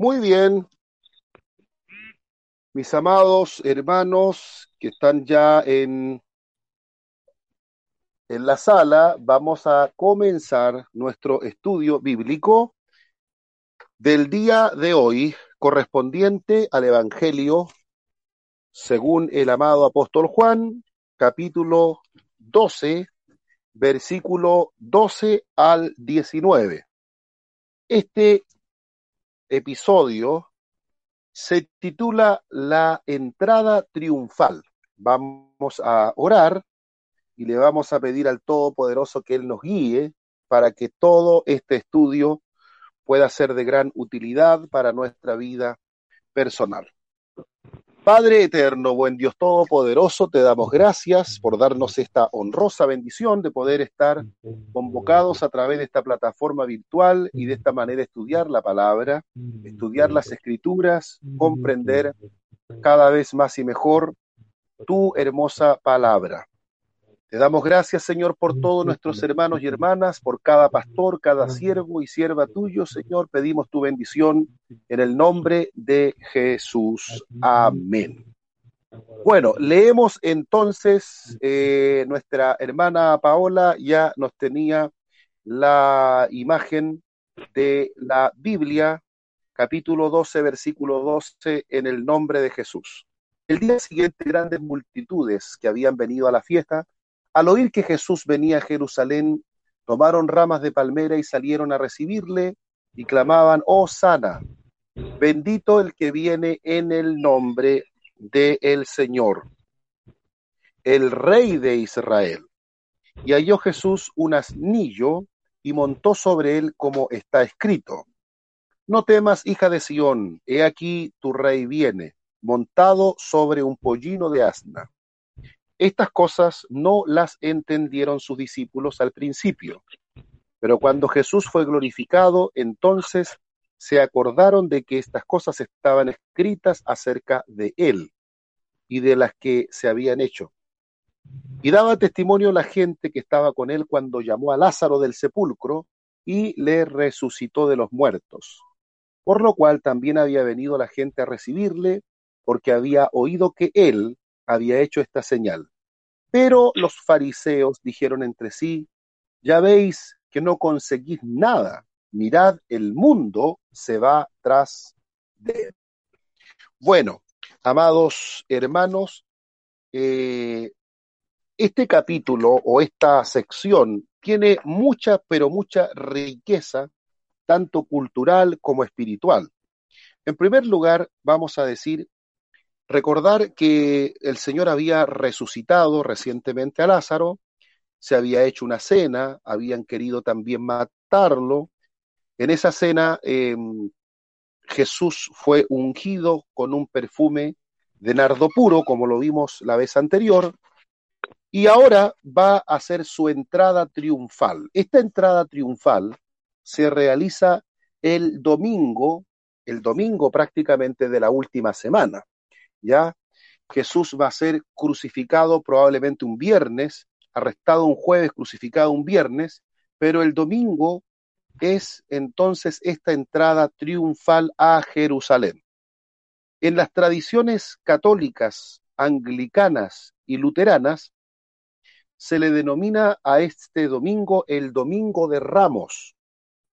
Muy bien, mis amados hermanos que están ya en, en la sala, vamos a comenzar nuestro estudio bíblico del día de hoy, correspondiente al Evangelio según el amado apóstol Juan, capítulo 12, versículo 12 al 19. Este episodio se titula La entrada triunfal. Vamos a orar y le vamos a pedir al Todopoderoso que Él nos guíe para que todo este estudio pueda ser de gran utilidad para nuestra vida personal. Padre eterno, buen Dios todopoderoso, te damos gracias por darnos esta honrosa bendición de poder estar convocados a través de esta plataforma virtual y de esta manera estudiar la palabra, estudiar las escrituras, comprender cada vez más y mejor tu hermosa palabra. Te damos gracias, Señor, por todos nuestros hermanos y hermanas, por cada pastor, cada siervo y sierva tuyo, Señor. Pedimos tu bendición en el nombre de Jesús. Amén. Bueno, leemos entonces, eh, nuestra hermana Paola ya nos tenía la imagen de la Biblia, capítulo 12, versículo 12, en el nombre de Jesús. El día siguiente, grandes multitudes que habían venido a la fiesta al oír que Jesús venía a Jerusalén, tomaron ramas de palmera y salieron a recibirle y clamaban, oh sana, bendito el que viene en el nombre de el Señor, el Rey de Israel. Y halló Jesús un asnillo y montó sobre él como está escrito. No temas, hija de Sión, he aquí tu rey viene, montado sobre un pollino de asna. Estas cosas no las entendieron sus discípulos al principio, pero cuando Jesús fue glorificado, entonces se acordaron de que estas cosas estaban escritas acerca de él y de las que se habían hecho. Y daba testimonio la gente que estaba con él cuando llamó a Lázaro del sepulcro y le resucitó de los muertos. Por lo cual también había venido la gente a recibirle, porque había oído que él había hecho esta señal. Pero los fariseos dijeron entre sí, ya veis que no conseguís nada, mirad, el mundo se va tras de él. Bueno, amados hermanos, eh, este capítulo o esta sección tiene mucha, pero mucha riqueza, tanto cultural como espiritual. En primer lugar, vamos a decir Recordar que el Señor había resucitado recientemente a Lázaro, se había hecho una cena, habían querido también matarlo. En esa cena em, Jesús fue ungido con un perfume de nardo puro, como lo vimos la vez anterior, y ahora va a hacer su entrada triunfal. Esta entrada triunfal se realiza el domingo, el domingo prácticamente de la última semana. ¿Ya? Jesús va a ser crucificado probablemente un viernes, arrestado un jueves, crucificado un viernes, pero el domingo es entonces esta entrada triunfal a Jerusalén. En las tradiciones católicas, anglicanas y luteranas, se le denomina a este domingo el Domingo de Ramos,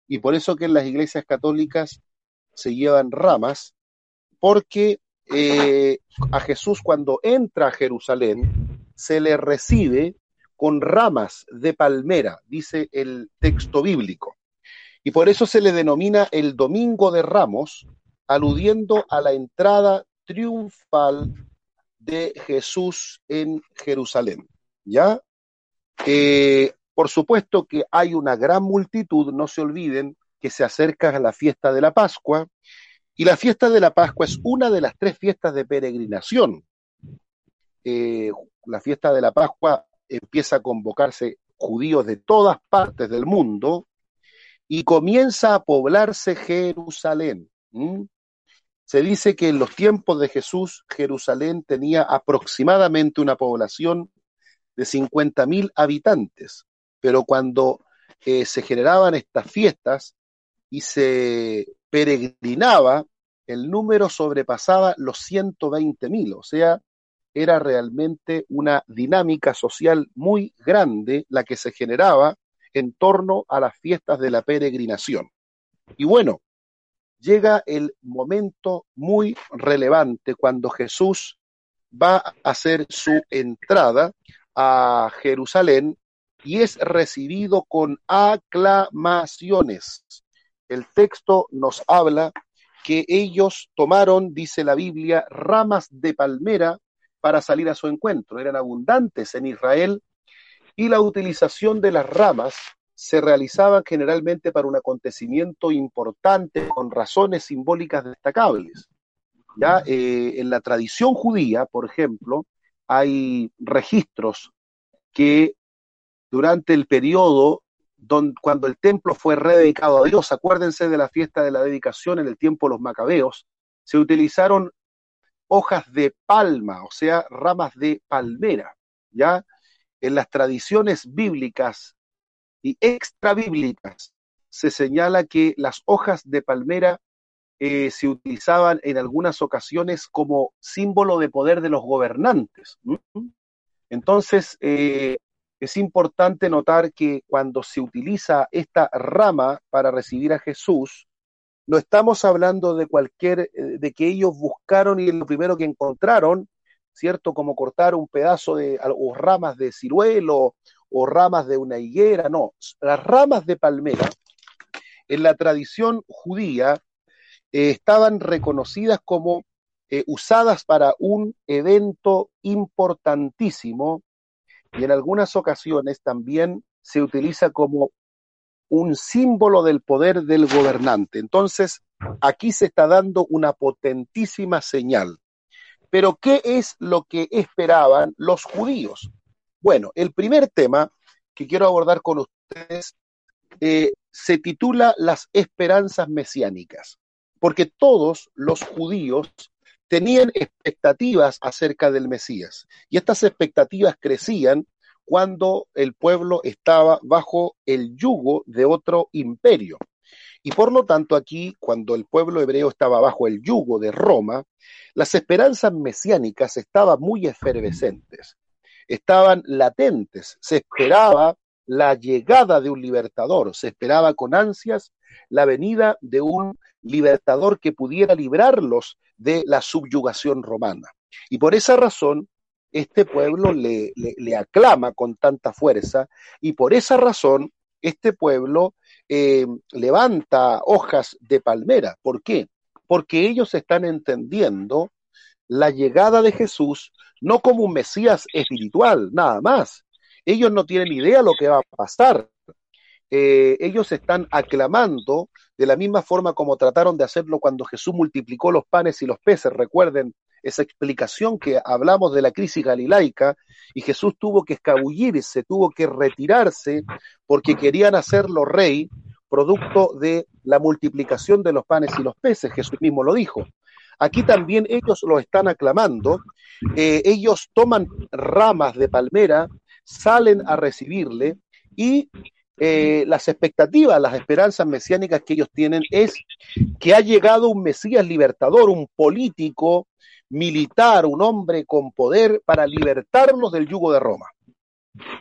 y por eso que en las iglesias católicas se llevan ramas, porque eh, a Jesús cuando entra a Jerusalén, se le recibe con ramas de palmera, dice el texto bíblico. Y por eso se le denomina el Domingo de Ramos, aludiendo a la entrada triunfal de Jesús en Jerusalén. ¿Ya? Eh, por supuesto que hay una gran multitud, no se olviden que se acerca a la fiesta de la Pascua y la fiesta de la Pascua es una de las tres fiestas de peregrinación. Eh, la fiesta de la Pascua empieza a convocarse judíos de todas partes del mundo y comienza a poblarse Jerusalén. Se dice que en los tiempos de Jesús Jerusalén tenía aproximadamente una población de 50.000 habitantes, pero cuando eh, se generaban estas fiestas y se peregrinaba el número sobrepasaba los 120 mil, o sea, era realmente una dinámica social muy grande la que se generaba en torno a las fiestas de la peregrinación. Y bueno, llega el momento muy relevante cuando Jesús va a hacer su entrada a Jerusalén y es recibido con aclamaciones. El texto nos habla que ellos tomaron, dice la Biblia, ramas de palmera para salir a su encuentro. Eran abundantes en Israel y la utilización de las ramas se realizaba generalmente para un acontecimiento importante con razones simbólicas destacables. Ya eh, en la tradición judía, por ejemplo, hay registros que durante el periodo cuando el templo fue rededicado a Dios, acuérdense de la fiesta de la dedicación en el tiempo de los macabeos, se utilizaron hojas de palma, o sea, ramas de palmera, ¿ya? En las tradiciones bíblicas y extra bíblicas se señala que las hojas de palmera eh, se utilizaban en algunas ocasiones como símbolo de poder de los gobernantes. Entonces, eh, es importante notar que cuando se utiliza esta rama para recibir a Jesús, no estamos hablando de cualquier, eh, de que ellos buscaron y lo primero que encontraron, ¿cierto? Como cortar un pedazo de, o ramas de ciruelo o ramas de una higuera, no. Las ramas de palmera, en la tradición judía, eh, estaban reconocidas como eh, usadas para un evento importantísimo y en algunas ocasiones también se utiliza como un símbolo del poder del gobernante. Entonces, aquí se está dando una potentísima señal. Pero, ¿qué es lo que esperaban los judíos? Bueno, el primer tema que quiero abordar con ustedes eh, se titula Las esperanzas mesiánicas, porque todos los judíos tenían expectativas acerca del Mesías y estas expectativas crecían cuando el pueblo estaba bajo el yugo de otro imperio. Y por lo tanto aquí, cuando el pueblo hebreo estaba bajo el yugo de Roma, las esperanzas mesiánicas estaban muy efervescentes, estaban latentes, se esperaba la llegada de un libertador, se esperaba con ansias la venida de un libertador que pudiera librarlos de la subyugación romana. Y por esa razón, este pueblo le, aclama con tanta fuerza y por esa razón este pueblo eh, levanta hojas de palmera. ¿Por qué? Porque ellos están entendiendo la llegada de Jesús no como un Mesías espiritual, nada más. Ellos no tienen idea lo que va a pasar. Eh, ellos están aclamando de la misma forma como trataron de hacerlo cuando Jesús multiplicó los panes y los peces. Recuerden esa explicación que hablamos de la crisis galilaica y Jesús tuvo que escabullirse, tuvo que retirarse porque querían hacerlo rey producto de la multiplicación de los panes y los peces. Jesús mismo lo dijo. Aquí también ellos lo están aclamando. Eh, ellos toman ramas de palmera, salen a recibirle y eh, las expectativas, las esperanzas mesiánicas que ellos tienen es que ha llegado un Mesías libertador, un político, militar, un hombre con poder para libertarnos del yugo de Roma.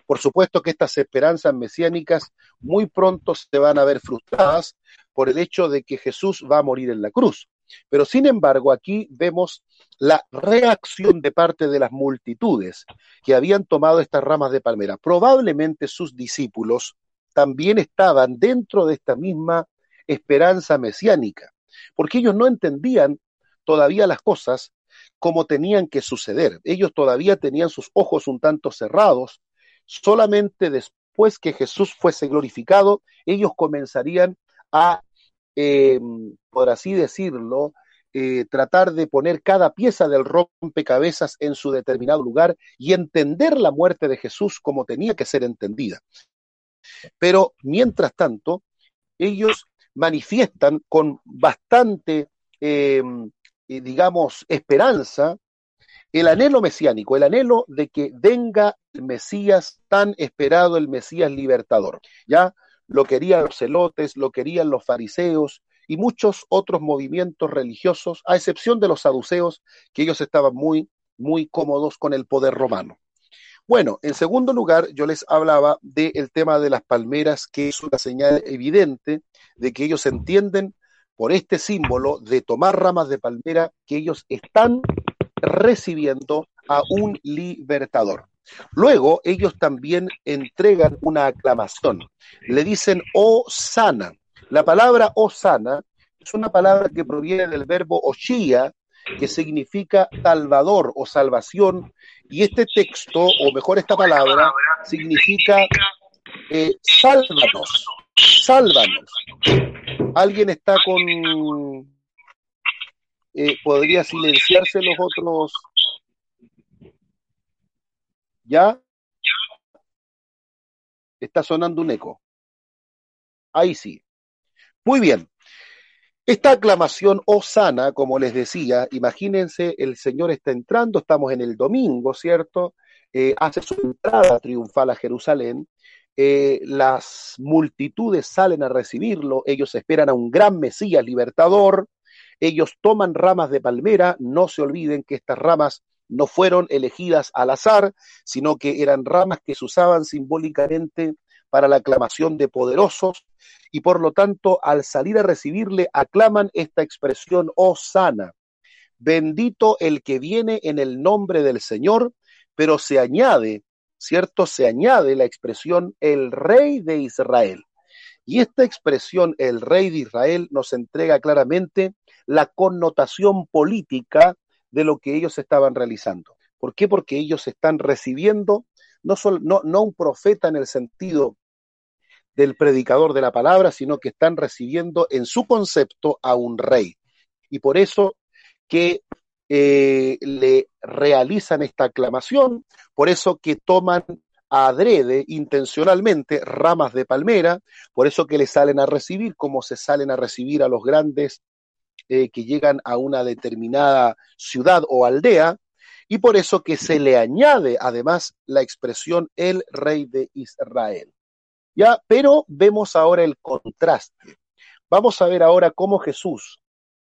Por supuesto que estas esperanzas mesiánicas muy pronto se van a ver frustradas por el hecho de que Jesús va a morir en la cruz. Pero sin embargo, aquí vemos la reacción de parte de las multitudes que habían tomado estas ramas de palmera. Probablemente sus discípulos también estaban dentro de esta misma esperanza mesiánica, porque ellos no entendían todavía las cosas como tenían que suceder. Ellos todavía tenían sus ojos un tanto cerrados. Solamente después que Jesús fuese glorificado, ellos comenzarían a, eh, por así decirlo, eh, tratar de poner cada pieza del rompecabezas en su determinado lugar y entender la muerte de Jesús como tenía que ser entendida. Pero mientras tanto, ellos manifiestan con bastante, em, eh, digamos, esperanza el anhelo mesiánico, el anhelo de que venga el Mesías tan esperado, el Mesías libertador. Ya lo querían los celotes, lo querían los fariseos, y muchos otros movimientos religiosos, a excepción de los saduceos, que ellos estaban muy, muy cómodos con el poder romano. Bueno, en segundo lugar, yo les hablaba del tema de las palmeras, que es una señal evidente de que ellos entienden por este símbolo de tomar ramas de palmera que ellos están recibiendo a un libertador. Luego ellos también entregan una aclamación. Le dicen oh sana. La palabra oh sana es una palabra que proviene del verbo oshia, que significa salvador o salvación, y este texto, o mejor esta palabra, significa eh, sálvanos, sálvanos. Alguien está con... Eh, ¿Podría silenciarse los otros? ¿Ya? Está sonando un eco. Ahí sí. Muy bien. Esta aclamación osana, como les decía, imagínense, el Señor está entrando, estamos en el domingo, ¿cierto? Eh, hace su entrada triunfal a Jerusalén, eh, las multitudes salen a recibirlo, ellos esperan a un gran Mesías libertador, ellos toman ramas de palmera, no se olviden que estas ramas no fueron elegidas al azar, sino que eran ramas que se usaban simbólicamente para la aclamación de poderosos, y por lo tanto al salir a recibirle aclaman esta expresión. Oh, Bendito el que viene en el nombre del Señor, pero se añade, ¿cierto? Se añade la expresión el rey de Israel. Y esta expresión el rey de Israel nos entrega claramente la connotación política de lo que ellos estaban realizando. ¿Por qué? Porque ellos están recibiendo no, no, no un profeta en el sentido del predicador de la palabra, sino que están recibiendo en su concepto a un rey. Y por eso que eh, le realizan esta aclamación, por eso que toman adrede intencionalmente ramas de palmera, por eso que le salen a recibir como se salen a recibir a los grandes eh, que llegan a una determinada ciudad o aldea, y por eso que se le añade además la expresión el rey de Israel. ¿Ya? Pero vemos ahora el contraste. Vamos a ver ahora cómo Jesús,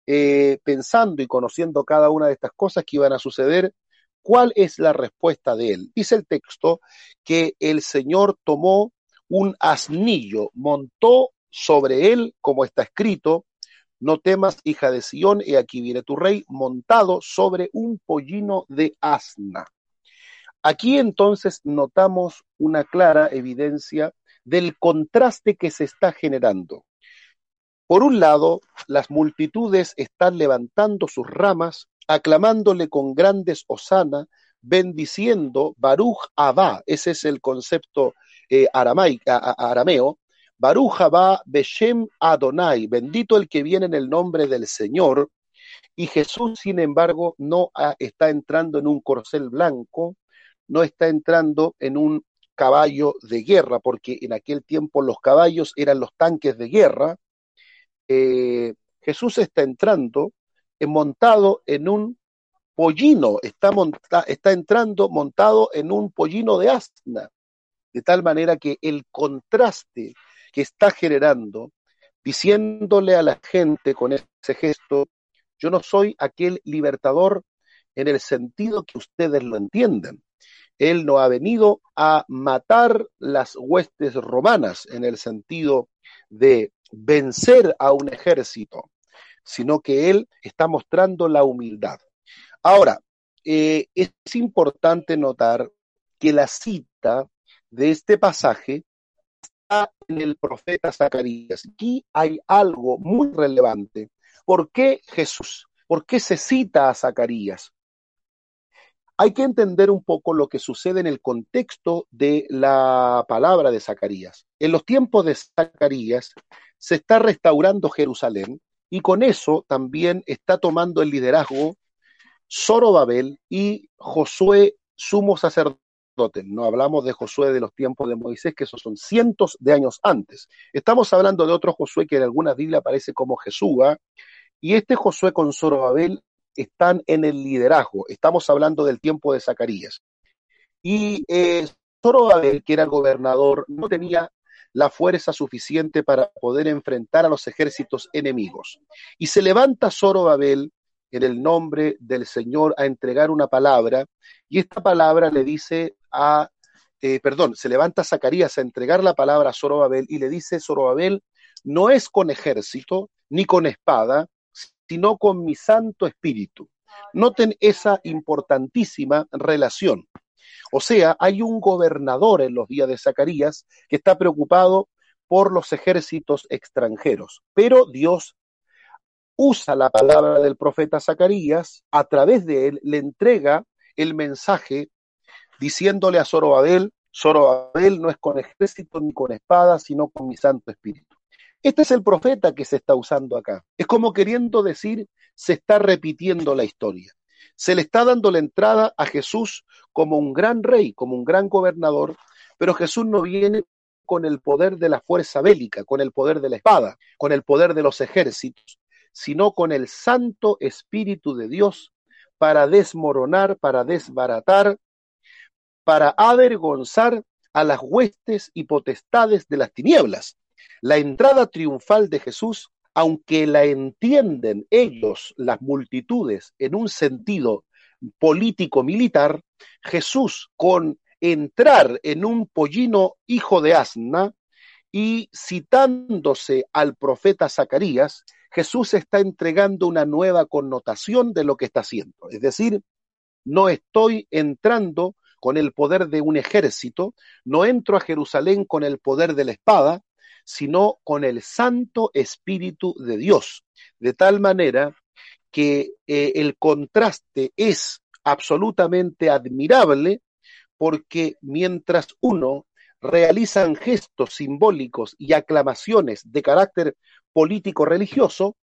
eh, pensando y conociendo cada una de estas cosas que iban a suceder, cuál es la respuesta de él. Dice el texto que el Señor tomó un asnillo, montó sobre él, como está escrito, no temas, hija de Sión, y aquí viene tu rey, montado sobre un pollino de asna. Aquí entonces notamos una clara evidencia del contraste que se está generando. Por un lado, las multitudes están levantando sus ramas, aclamándole con grandes osana, bendiciendo Baruch Abba, ese es el concepto eh, arameo, Baruch Abba Beshem Adonai, bendito el que viene en el nombre del Señor, y Jesús, sin embargo, no está entrando en un corcel blanco, no está entrando en un caballo de guerra, porque en aquel tiempo los caballos eran los tanques de guerra, eh, Jesús está entrando montado en un pollino, está, está entrando montado en un pollino de asna, de tal manera que el contraste que está generando, diciéndole a la gente con ese gesto, yo no soy aquel libertador en el sentido que ustedes lo entienden. Él no ha venido a matar las huestes romanas en el sentido de vencer a un ejército, sino que Él está mostrando la humildad. Ahora, eh, es importante notar que la cita de este pasaje está en el profeta Zacarías. Aquí hay algo muy relevante. ¿Por qué Jesús? ¿Por qué se cita a Zacarías? Hay que entender un poco lo que sucede en el contexto de la palabra de Zacarías. En los tiempos de Zacarías se está restaurando Jerusalén y con eso también está tomando el liderazgo Zorobabel y Josué sumo sacerdote. No hablamos de Josué de los tiempos de Moisés, que esos son cientos de años antes. Estamos hablando de otro Josué que en alguna Biblia aparece como Jesúa, y este Josué con Zorobabel están en el liderazgo. Estamos hablando del tiempo de Zacarías. Y eh, Zorobabel, que era el gobernador, no tenía la fuerza suficiente para poder enfrentar a los ejércitos enemigos. Y se levanta Zorobabel en el nombre del Señor a entregar una palabra, y esta palabra le dice a, eh, perdón, se levanta Zacarías a entregar la palabra a Zorobabel y le dice, Zorobabel, no es con ejército ni con espada, sino con mi Santo Espíritu. Noten esa importantísima relación. O sea, hay un gobernador en los días de Zacarías que está preocupado por los ejércitos extranjeros, pero Dios usa la palabra del profeta Zacarías, a través de él le entrega el mensaje diciéndole a Zorobabel, Zorobabel no es con ejército ni con espada, sino con mi Santo Espíritu. Este es el profeta que se está usando acá. Es como queriendo decir, se está repitiendo la historia. Se le está dando la entrada a Jesús como un gran rey, como un gran gobernador, pero Jesús no viene con el poder de la fuerza bélica, con el poder de la espada, con el poder de los ejércitos, sino con el Santo Espíritu de Dios para desmoronar, para desbaratar, para avergonzar a las huestes y potestades de las tinieblas. La entrada triunfal de Jesús, aunque la entienden ellos, las multitudes, en un sentido político-militar, Jesús con entrar en un pollino hijo de asna y citándose al profeta Zacarías, Jesús está entregando una nueva connotación de lo que está haciendo. Es decir, no estoy entrando con el poder de un ejército, no entro a Jerusalén con el poder de la espada, sino con el Santo Espíritu de Dios, de tal manera que eh, el contraste es absolutamente admirable porque mientras uno realizan gestos simbólicos y aclamaciones de carácter político religioso,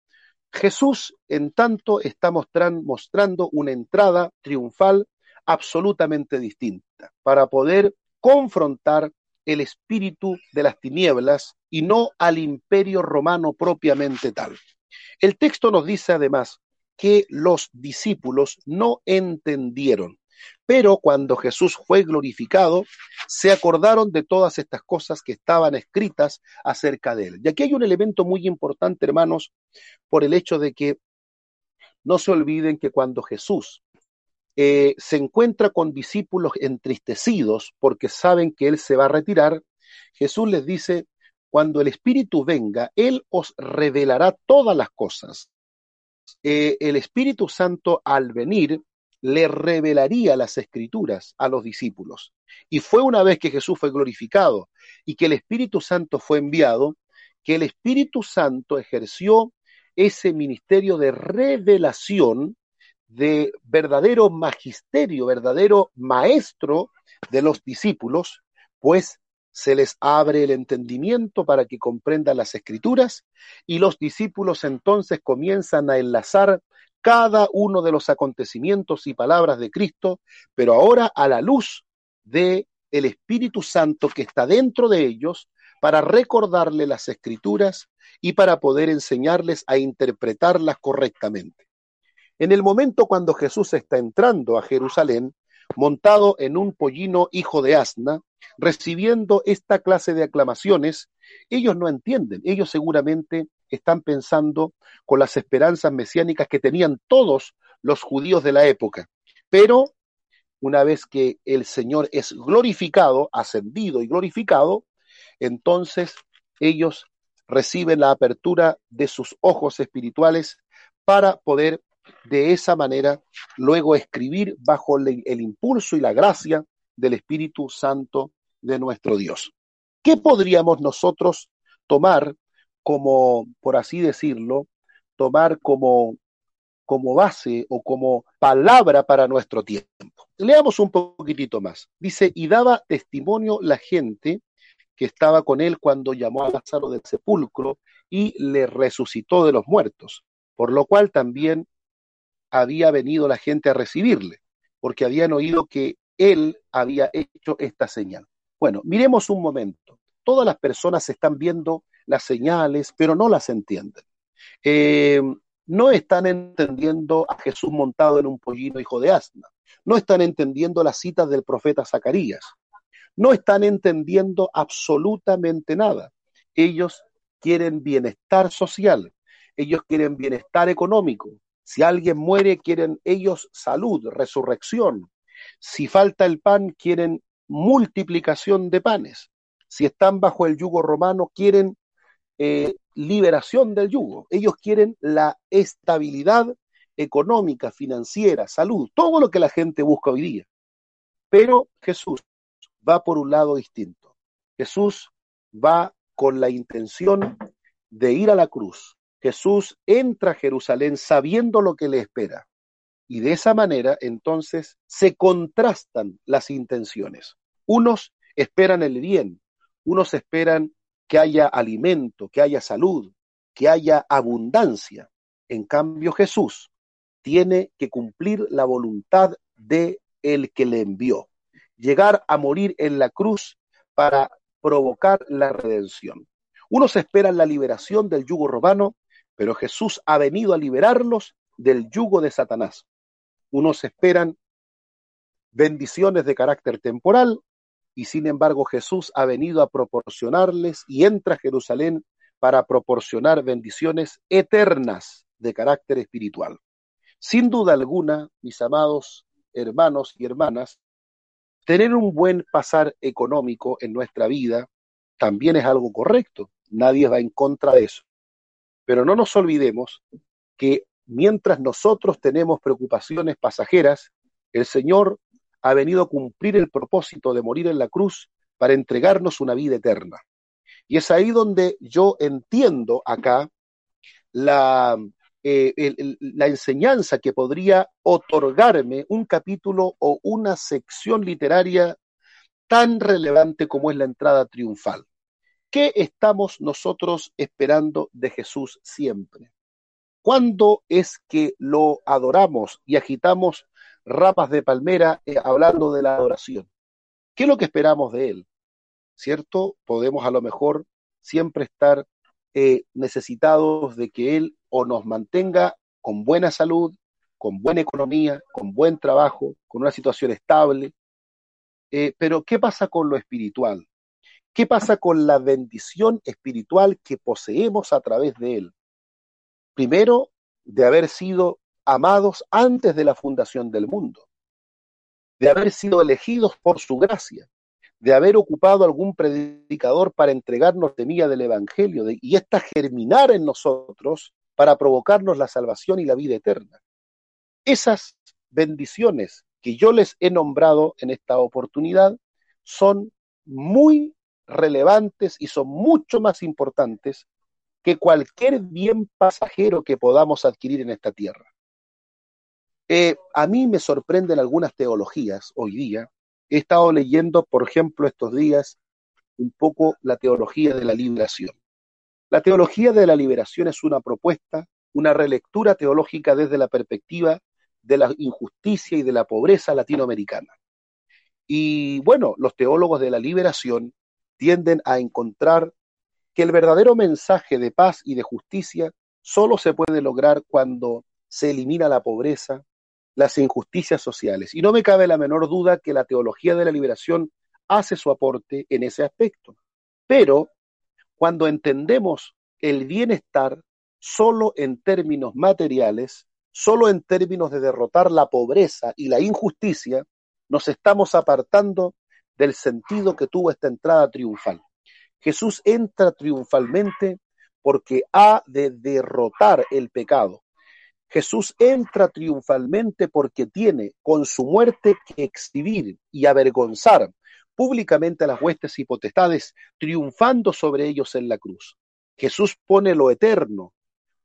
Jesús en tanto está mostrando una entrada triunfal absolutamente distinta para poder confrontar el espíritu de las tinieblas y no al imperio romano propiamente tal. El texto nos dice además que los discípulos no entendieron, pero cuando Jesús fue glorificado, se acordaron de todas estas cosas que estaban escritas acerca de él. Y aquí hay un elemento muy importante, hermanos, por el hecho de que no se olviden que cuando Jesús eh, se encuentra con discípulos entristecidos porque saben que Él se va a retirar, Jesús les dice, cuando el Espíritu venga, Él os revelará todas las cosas. Eh, el Espíritu Santo al venir le revelaría las escrituras a los discípulos. Y fue una vez que Jesús fue glorificado y que el Espíritu Santo fue enviado, que el Espíritu Santo ejerció ese ministerio de revelación de verdadero magisterio, verdadero maestro de los discípulos, pues se les abre el entendimiento para que comprendan las escrituras y los discípulos entonces comienzan a enlazar cada uno de los acontecimientos y palabras de Cristo, pero ahora a la luz de el Espíritu Santo que está dentro de ellos para recordarle las escrituras y para poder enseñarles a interpretarlas correctamente. En el momento cuando Jesús está entrando a Jerusalén, montado en un pollino hijo de asna, recibiendo esta clase de aclamaciones, ellos no entienden, ellos seguramente están pensando con las esperanzas mesiánicas que tenían todos los judíos de la época. Pero una vez que el Señor es glorificado, ascendido y glorificado, entonces ellos reciben la apertura de sus ojos espirituales para poder de esa manera luego escribir bajo el impulso y la gracia del Espíritu Santo de nuestro Dios. ¿Qué podríamos nosotros tomar como, por así decirlo, tomar como, como base o como palabra para nuestro tiempo? Leamos un poquitito más. Dice, y daba testimonio la gente que estaba con él cuando llamó a Lázaro del sepulcro y le resucitó de los muertos, por lo cual también había venido la gente a recibirle, porque habían oído que él había hecho esta señal. Bueno, miremos un momento. Todas las personas están viendo las señales, pero no las entienden. Eh, no están entendiendo a Jesús montado en un pollino hijo de asna. No están entendiendo las citas del profeta Zacarías. no están entendiendo absolutamente nada. Ellos quieren bienestar social, ellos quieren bienestar económico. Si alguien muere, quieren ellos salud, resurrección. Si falta el pan, quieren multiplicación de panes. Si están bajo el yugo romano, quieren eh, liberación del yugo. Ellos quieren la estabilidad económica, financiera, salud, todo lo que la gente busca hoy día. Pero Jesús va por un lado distinto. Jesús va con la intención de ir a la cruz. Jesús entra a Jerusalén sabiendo lo que le espera. Y de esa manera, entonces, se contrastan las intenciones. Unos esperan el bien, unos esperan que haya alimento, que haya salud, que haya abundancia. En cambio, Jesús tiene que cumplir la voluntad de el que le envió, llegar a morir en la cruz para provocar la redención. Unos esperan la liberación del yugo romano, pero Jesús ha venido a liberarlos del yugo de Satanás. Unos esperan bendiciones de carácter temporal, y sin embargo Jesús ha venido a proporcionarles y entra a Jerusalén para proporcionar bendiciones eternas de carácter espiritual. Sin duda alguna, mis amados hermanos y hermanas, tener un buen pasar económico en nuestra vida también es algo correcto. Nadie va en contra de eso. Pero no nos olvidemos que mientras nosotros tenemos preocupaciones pasajeras, el Señor ha venido a cumplir el propósito de morir en la cruz para entregarnos una vida eterna. Y es ahí donde yo entiendo acá la, eh, la enseñanza que podría otorgarme un capítulo o una sección literaria tan relevante como es la entrada triunfal. ¿Qué estamos nosotros esperando de Jesús siempre? ¿Cuándo es que lo adoramos y agitamos ramas de palmera eh, hablando de la adoración. ¿Qué es lo que esperamos de Él? ¿Cierto? Podemos a lo mejor siempre estar eh, necesitados de que Él o nos mantenga con buena salud, con buena economía, con buen trabajo, con una situación estable. Eh, pero ¿qué pasa con lo espiritual? ¿Qué pasa con la bendición espiritual que poseemos a través de Él? Primero, de haber sido amados antes de la fundación del mundo, de haber sido elegidos por su gracia, de haber ocupado algún predicador para entregarnos semilla del Evangelio y esta germinar en nosotros para provocarnos la salvación y la vida eterna. Esas bendiciones que yo les he nombrado en esta oportunidad son muy relevantes y son mucho más importantes que cualquier bien pasajero que podamos adquirir en esta tierra. Eh, a mí me sorprenden algunas teologías hoy día. He estado leyendo, por ejemplo, estos días un poco la teología de la liberación. La teología de la liberación es una propuesta, una relectura teológica desde la perspectiva de la injusticia y de la pobreza latinoamericana. Y bueno, los teólogos de la liberación tienden a encontrar que el verdadero mensaje de paz y de justicia solo se puede lograr cuando se elimina la pobreza, las injusticias sociales. Y no me cabe la menor duda que la teología de la liberación hace su aporte en ese aspecto. Pero cuando entendemos el bienestar solo en términos materiales, solo en términos de derrotar la pobreza y la injusticia, nos estamos apartando del sentido que tuvo esta entrada triunfal. Jesús entra triunfalmente porque ha de derrotar el pecado, Jesús entra triunfalmente porque tiene con su muerte que exhibir y avergonzar públicamente a las huestes y potestades, triunfando sobre ellos en la cruz. Jesús pone lo eterno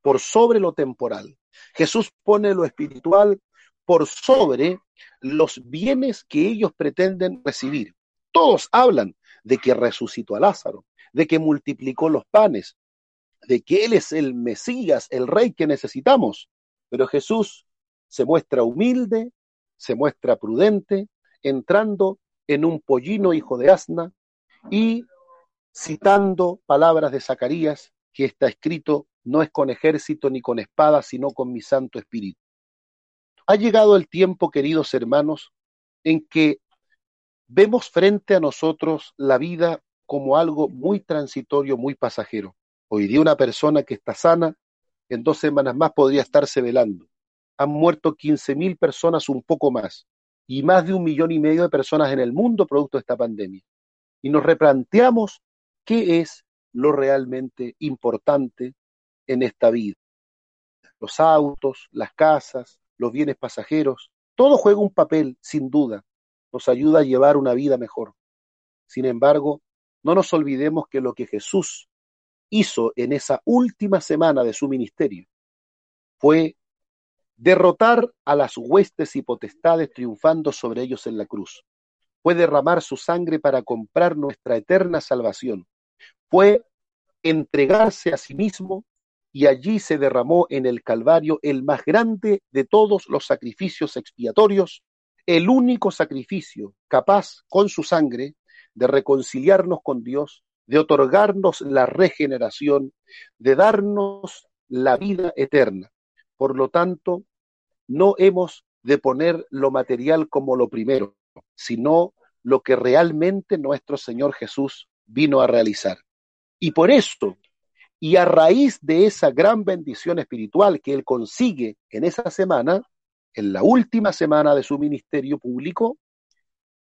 por sobre lo temporal. Jesús pone lo espiritual por sobre los bienes que ellos pretenden recibir. Todos hablan de que resucitó a Lázaro, de que multiplicó los panes, de que Él es el Mesías, el Rey que necesitamos. Pero Jesús se muestra humilde, se muestra prudente, entrando en un pollino hijo de asna y citando palabras de Zacarías que está escrito, no es con ejército ni con espada, sino con mi Santo Espíritu. Ha llegado el tiempo, queridos hermanos, en que vemos frente a nosotros la vida como algo muy transitorio, muy pasajero. Hoy día una persona que está sana, en dos semanas más podría estarse velando. Han muerto 15.000 personas, un poco más, y más de un millón y medio de personas en el mundo producto de esta pandemia. Y nos replanteamos qué es lo realmente importante en esta vida. Los autos, las casas, los bienes pasajeros, todo juega un papel, sin duda, nos ayuda a llevar una vida mejor. Sin embargo, no nos olvidemos que lo que Jesús hizo en esa última semana de su ministerio fue derrotar a las huestes y potestades triunfando sobre ellos en la cruz. Fue derramar su sangre para comprar nuestra eterna salvación. Fue entregarse a sí mismo y allí se derramó en el Calvario el más grande de todos los sacrificios expiatorios, el único sacrificio capaz con su sangre de reconciliarnos con Dios, de otorgarnos la regeneración, de darnos la vida eterna. Por lo tanto, no hemos de poner lo material como lo primero, sino lo que realmente nuestro Señor Jesús vino a realizar. Y por eso, y a raíz de esa gran bendición espiritual que Él consigue en esa semana, en la última semana de su ministerio público,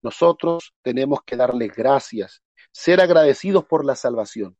nosotros tenemos que darles gracias, ser agradecidos por la salvación,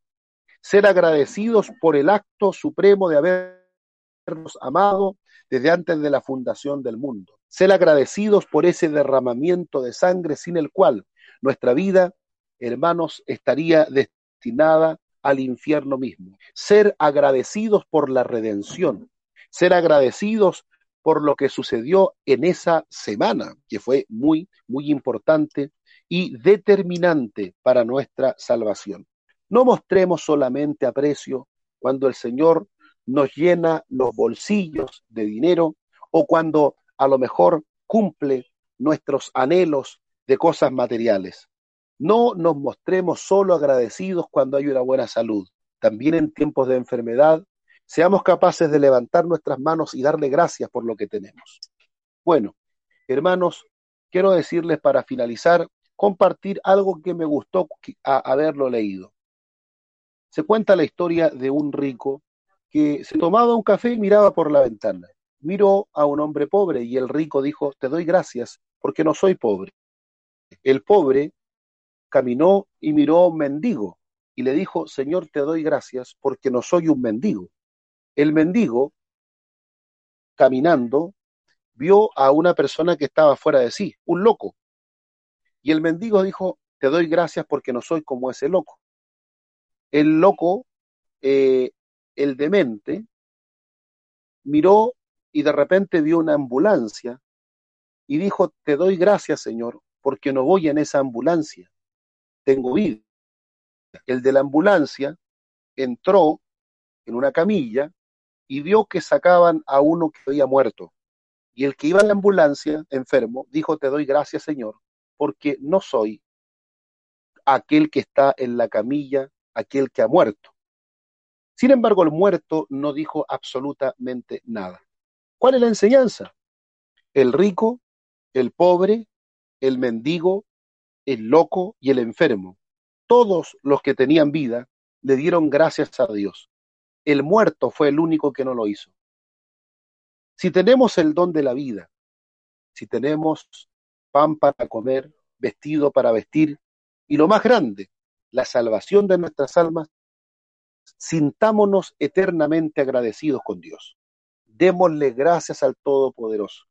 ser agradecidos por el acto supremo de habernos amado desde antes de la fundación del mundo, ser agradecidos por ese derramamiento de sangre sin el cual nuestra vida, hermanos, estaría destinada al infierno mismo, ser agradecidos por la redención, ser agradecidos por lo que sucedió en esa semana, que fue muy, muy importante y determinante para nuestra salvación. No mostremos solamente aprecio cuando el Señor nos llena los bolsillos de dinero o cuando a lo mejor cumple nuestros anhelos de cosas materiales. No nos mostremos solo agradecidos cuando hay una buena salud. También en tiempos de enfermedad seamos capaces de levantar nuestras manos y darle gracias por lo que tenemos. Bueno, hermanos, quiero decirles para finalizar, compartir algo que me gustó haberlo leído. Se cuenta la historia de un rico que se tomaba un café y miraba por la ventana. Miró a un hombre pobre y el rico dijo, te doy gracias porque no soy pobre. El pobre caminó y miró a un mendigo y le dijo, Señor, te doy gracias porque no soy un mendigo. El mendigo, caminando, vio a una persona que estaba fuera de sí, un loco. Y el mendigo dijo, te doy gracias porque no soy como ese loco. El loco, eh, el demente, miró y de repente vio una ambulancia y dijo, te doy gracias, Señor, porque no voy en esa ambulancia, tengo vida. El de la ambulancia entró en una camilla y vio que sacaban a uno que había muerto. Y el que iba en la ambulancia, enfermo, dijo, te doy gracias, Señor, porque no soy aquel que está en la camilla, aquel que ha muerto. Sin embargo, el muerto no dijo absolutamente nada. ¿Cuál es la enseñanza? El rico, el pobre, el mendigo, el loco y el enfermo, todos los que tenían vida, le dieron gracias a Dios. El muerto fue el único que no lo hizo. Si tenemos el don de la vida, si tenemos pan para comer, vestido para vestir, y lo más grande, la salvación de nuestras almas, sintámonos eternamente agradecidos con Dios. Démosle gracias al Todopoderoso.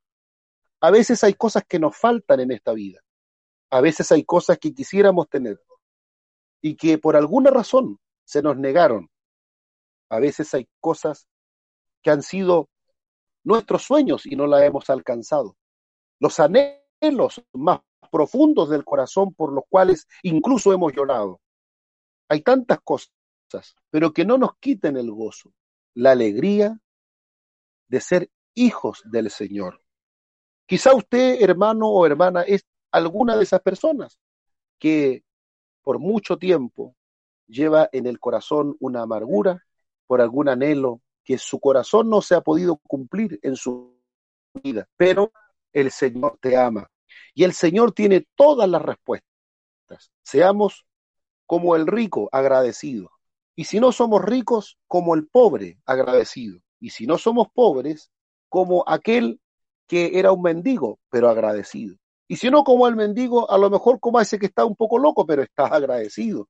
A veces hay cosas que nos faltan en esta vida. A veces hay cosas que quisiéramos tener y que por alguna razón se nos negaron a veces hay cosas que han sido nuestros sueños y no las hemos alcanzado. Los anhelos más profundos del corazón por los cuales incluso hemos llorado. Hay tantas cosas, pero que no nos quiten el gozo, la alegría de ser hijos del Señor. Quizá usted, hermano o hermana, es alguna de esas personas que por mucho tiempo lleva en el corazón una amargura, por algún anhelo que su corazón no se ha podido cumplir en su vida, pero el Señor te ama y el Señor tiene todas las respuestas. Seamos como el rico agradecido. Y si no somos ricos, como el pobre agradecido. Y si no somos pobres, como aquel que era un mendigo, pero agradecido. Y si no como el mendigo, a lo mejor como ese que está un poco loco, pero está agradecido.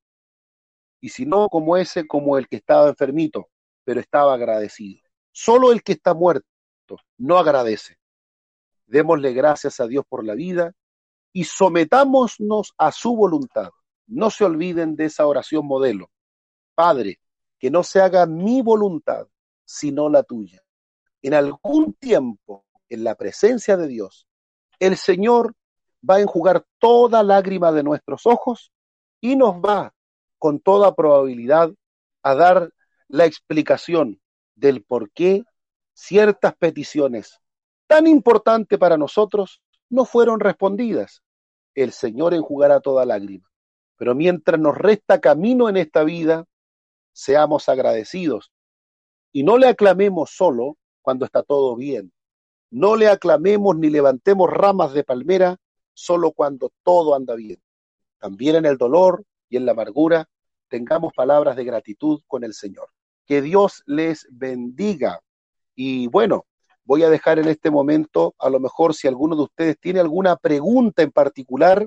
Y si no como ese, como el que estaba enfermito, pero estaba agradecido. Solo el que está muerto no agradece. Démosle gracias a Dios por la vida y sometámonos a su voluntad. No se olviden de esa oración modelo. Padre, que no se haga mi voluntad, sino la tuya. En algún tiempo, en la presencia de Dios, el Señor va a enjugar toda lágrima de nuestros ojos y nos va, con toda probabilidad, a dar la explicación del por qué ciertas peticiones tan importantes para nosotros no fueron respondidas. El Señor enjugará toda lágrima. Pero mientras nos resta camino en esta vida, seamos agradecidos y no le aclamemos solo cuando está todo bien. No le aclamemos ni levantemos ramas de palmera solo cuando todo anda bien. También en el dolor y en la amargura tengamos palabras de gratitud con el Señor. Que Dios les bendiga. Y bueno, voy a dejar en este momento, a lo mejor si alguno de ustedes tiene alguna pregunta en particular,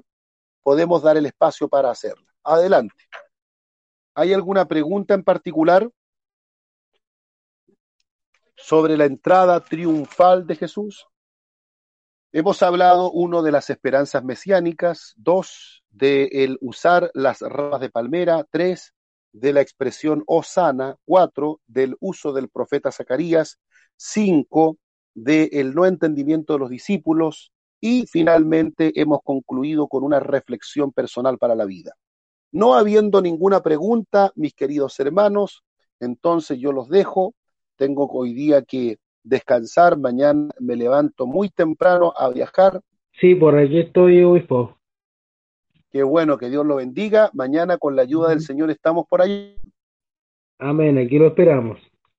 podemos dar el espacio para hacerla. Adelante. ¿Hay alguna pregunta en particular sobre la entrada triunfal de Jesús? Hemos hablado, uno, de las esperanzas mesiánicas, dos, de el usar las ramas de palmera, tres, de la expresión Osana, cuatro, del uso del profeta Zacarías, cinco, del no entendimiento de los discípulos y finalmente hemos concluido con una reflexión personal para la vida. No habiendo ninguna pregunta, mis queridos hermanos, entonces yo los dejo. Tengo hoy día que descansar, mañana me levanto muy temprano a viajar. Sí, por aquí estoy, obispo. Qué bueno, que Dios lo bendiga. Mañana con la ayuda del Señor estamos por ahí. Amén, aquí lo esperamos.